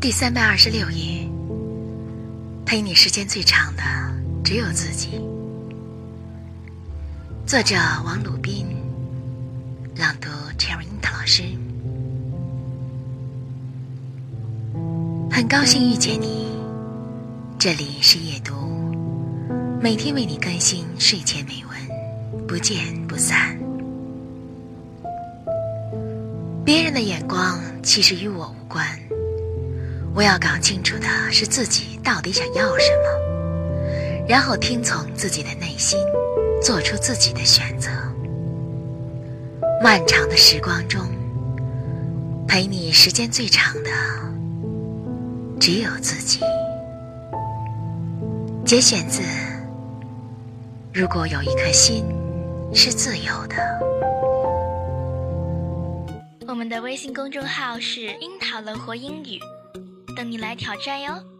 第三百二十六页，陪你时间最长的只有自己。作者王鲁宾，朗读 Cherry 樱桃老师。很高兴遇见你，这里是夜读，每天为你更新睡前美文，不见不散。别人的眼光其实与我无关，我要搞清楚的是自己到底想要什么，然后听从自己的内心，做出自己的选择。漫长的时光中，陪你时间最长的。只有自己。节选自《如果有一颗心是自由的》。我们的微信公众号是“樱桃乐活英语”，等你来挑战哟。